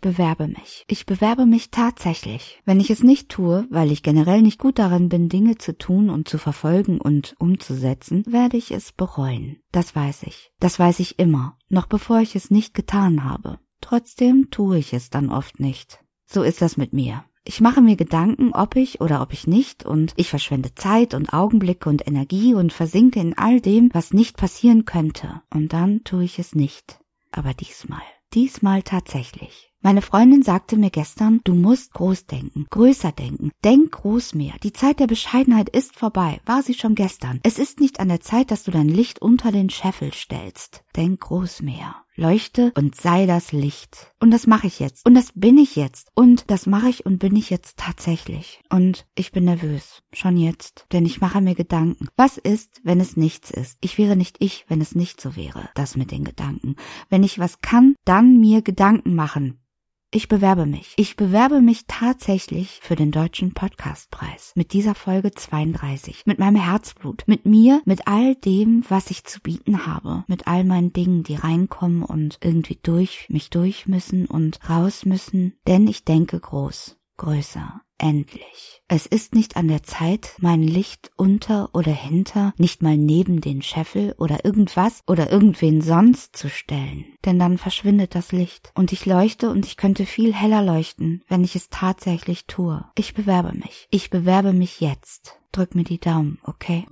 bewerbe mich. Ich bewerbe mich tatsächlich. Wenn ich es nicht tue, weil ich generell nicht gut darin bin, Dinge zu tun und zu verfolgen und umzusetzen, werde ich es bereuen. Das weiß ich. Das weiß ich immer, noch bevor ich es nicht getan habe. Trotzdem tue ich es dann oft nicht. So ist das mit mir. Ich mache mir Gedanken, ob ich oder ob ich nicht, und ich verschwende Zeit und Augenblicke und Energie und versinke in all dem, was nicht passieren könnte, und dann tue ich es nicht. Aber diesmal, diesmal tatsächlich. Meine Freundin sagte mir gestern, du musst groß denken, größer denken, denk groß mehr. Die Zeit der Bescheidenheit ist vorbei, war sie schon gestern. Es ist nicht an der Zeit, dass du dein Licht unter den Scheffel stellst. Denk groß mehr. Leuchte und sei das Licht. Und das mache ich jetzt. Und das bin ich jetzt. Und das mache ich und bin ich jetzt tatsächlich. Und ich bin nervös. Schon jetzt. Denn ich mache mir Gedanken. Was ist, wenn es nichts ist? Ich wäre nicht ich, wenn es nicht so wäre. Das mit den Gedanken. Wenn ich was kann, dann mir Gedanken machen. Ich bewerbe mich. Ich bewerbe mich tatsächlich für den Deutschen Podcastpreis. Mit dieser Folge 32. Mit meinem Herzblut. Mit mir. Mit all dem, was ich zu bieten habe. Mit all meinen Dingen, die reinkommen und irgendwie durch mich durch müssen und raus müssen. Denn ich denke groß. Größer. Endlich. Es ist nicht an der Zeit, mein Licht unter oder hinter, nicht mal neben den Scheffel oder irgendwas oder irgendwen sonst zu stellen. Denn dann verschwindet das Licht. Und ich leuchte und ich könnte viel heller leuchten, wenn ich es tatsächlich tue. Ich bewerbe mich. Ich bewerbe mich jetzt. Drück mir die Daumen, okay?